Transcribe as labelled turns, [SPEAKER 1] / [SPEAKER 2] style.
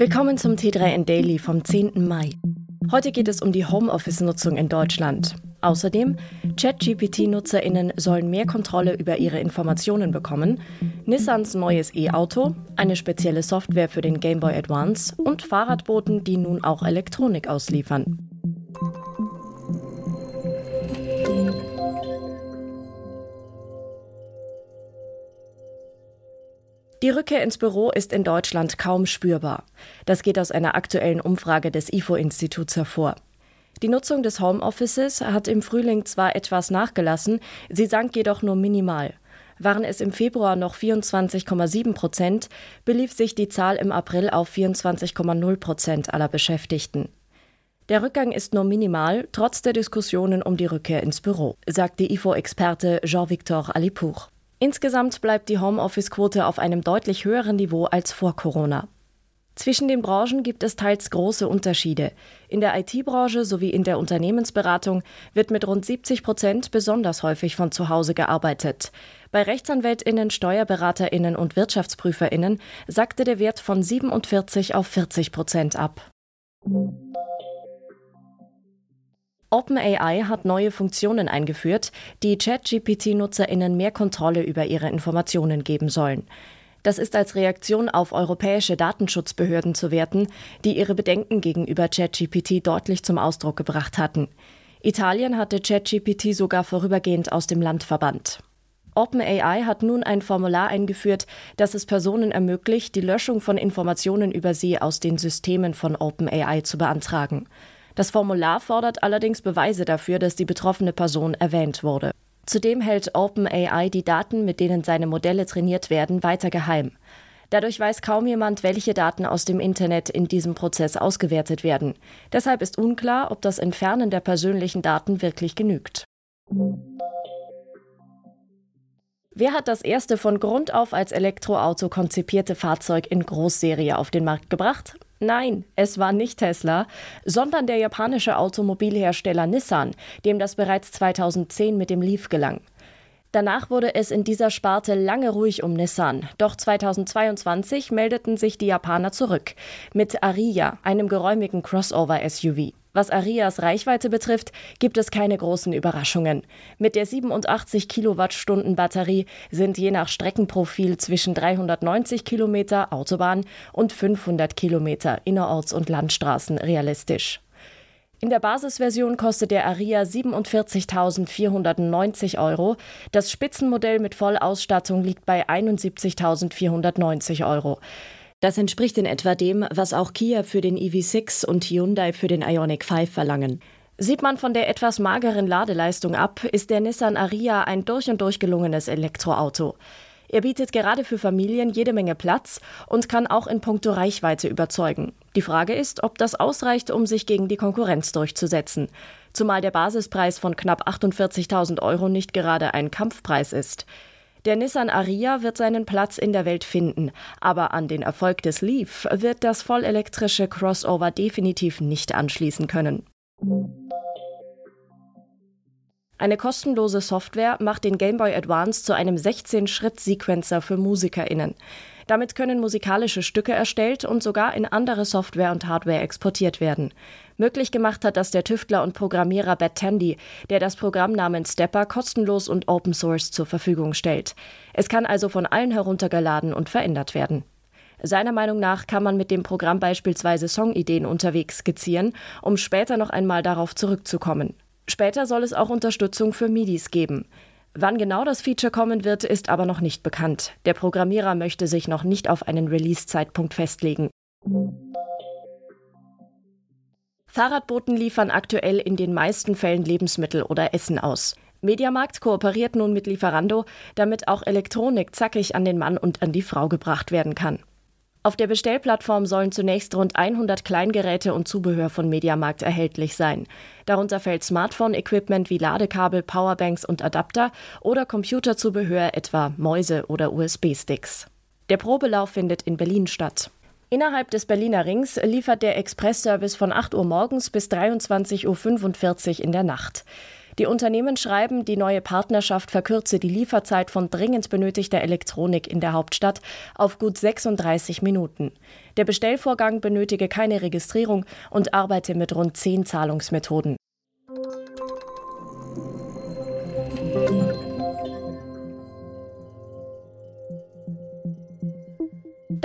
[SPEAKER 1] Willkommen zum T3N Daily vom 10. Mai. Heute geht es um die Homeoffice-Nutzung in Deutschland. Außerdem, ChatGPT-NutzerInnen sollen mehr Kontrolle über ihre Informationen bekommen, Nissans neues E-Auto, eine spezielle Software für den Game Boy Advance und Fahrradboten, die nun auch Elektronik ausliefern. Die Rückkehr ins Büro ist in Deutschland kaum spürbar. Das geht aus einer aktuellen Umfrage des IFO-Instituts hervor. Die Nutzung des Homeoffices hat im Frühling zwar etwas nachgelassen, sie sank jedoch nur minimal. Waren es im Februar noch 24,7 Prozent, belief sich die Zahl im April auf 24,0 Prozent aller Beschäftigten. Der Rückgang ist nur minimal, trotz der Diskussionen um die Rückkehr ins Büro, sagte IFO-Experte Jean-Victor Alipour. Insgesamt bleibt die Homeoffice-Quote auf einem deutlich höheren Niveau als vor Corona. Zwischen den Branchen gibt es teils große Unterschiede. In der IT-Branche sowie in der Unternehmensberatung wird mit rund 70 Prozent besonders häufig von zu Hause gearbeitet. Bei Rechtsanwältinnen, Steuerberaterinnen und Wirtschaftsprüferinnen sackte der Wert von 47 auf 40 Prozent ab. OpenAI hat neue Funktionen eingeführt, die ChatGPT-NutzerInnen mehr Kontrolle über ihre Informationen geben sollen. Das ist als Reaktion auf europäische Datenschutzbehörden zu werten, die ihre Bedenken gegenüber ChatGPT deutlich zum Ausdruck gebracht hatten. Italien hatte ChatGPT sogar vorübergehend aus dem Land verbannt. OpenAI hat nun ein Formular eingeführt, das es Personen ermöglicht, die Löschung von Informationen über sie aus den Systemen von OpenAI zu beantragen. Das Formular fordert allerdings Beweise dafür, dass die betroffene Person erwähnt wurde. Zudem hält OpenAI die Daten, mit denen seine Modelle trainiert werden, weiter geheim. Dadurch weiß kaum jemand, welche Daten aus dem Internet in diesem Prozess ausgewertet werden. Deshalb ist unklar, ob das Entfernen der persönlichen Daten wirklich genügt. Wer hat das erste von Grund auf als Elektroauto konzipierte Fahrzeug in Großserie auf den Markt gebracht? Nein, es war nicht Tesla, sondern der japanische Automobilhersteller Nissan, dem das bereits 2010 mit dem Leaf gelang. Danach wurde es in dieser Sparte lange ruhig um Nissan, doch 2022 meldeten sich die Japaner zurück mit Ariya, einem geräumigen Crossover-SUV. Was Arias Reichweite betrifft, gibt es keine großen Überraschungen. Mit der 87 Kilowattstunden Batterie sind je nach Streckenprofil zwischen 390 Kilometer Autobahn und 500 Kilometer Innerorts- und Landstraßen realistisch. In der Basisversion kostet der Aria 47.490 Euro. Das Spitzenmodell mit Vollausstattung liegt bei 71.490 Euro. Das entspricht in etwa dem, was auch Kia für den EV6 und Hyundai für den Ioniq 5 verlangen. Sieht man von der etwas mageren Ladeleistung ab, ist der Nissan Ariya ein durch und durch gelungenes Elektroauto. Er bietet gerade für Familien jede Menge Platz und kann auch in puncto Reichweite überzeugen. Die Frage ist, ob das ausreicht, um sich gegen die Konkurrenz durchzusetzen. Zumal der Basispreis von knapp 48.000 Euro nicht gerade ein Kampfpreis ist. Der Nissan Ariya wird seinen Platz in der Welt finden, aber an den Erfolg des Leaf wird das vollelektrische Crossover definitiv nicht anschließen können. Eine kostenlose Software macht den Game Boy Advance zu einem 16-Schritt-Sequencer für MusikerInnen. Damit können musikalische Stücke erstellt und sogar in andere Software und Hardware exportiert werden. Möglich gemacht hat das der Tüftler und Programmierer Bad Tandy, der das Programm namens Stepper kostenlos und Open Source zur Verfügung stellt. Es kann also von allen heruntergeladen und verändert werden. Seiner Meinung nach kann man mit dem Programm beispielsweise Songideen unterwegs skizzieren, um später noch einmal darauf zurückzukommen. Später soll es auch Unterstützung für MIDIs geben. Wann genau das Feature kommen wird, ist aber noch nicht bekannt. Der Programmierer möchte sich noch nicht auf einen Release-Zeitpunkt festlegen. Fahrradboten liefern aktuell in den meisten Fällen Lebensmittel oder Essen aus. Mediamarkt kooperiert nun mit Lieferando, damit auch Elektronik zackig an den Mann und an die Frau gebracht werden kann. Auf der Bestellplattform sollen zunächst rund 100 Kleingeräte und Zubehör von Mediamarkt erhältlich sein. Darunter fällt Smartphone-Equipment wie Ladekabel, Powerbanks und Adapter oder Computerzubehör etwa Mäuse oder USB-Sticks. Der Probelauf findet in Berlin statt. Innerhalb des Berliner Rings liefert der Expressservice von 8 Uhr morgens bis 23.45 Uhr in der Nacht. Die Unternehmen schreiben, die neue Partnerschaft verkürze die Lieferzeit von dringend benötigter Elektronik in der Hauptstadt auf gut 36 Minuten. Der Bestellvorgang benötige keine Registrierung und arbeite mit rund zehn Zahlungsmethoden.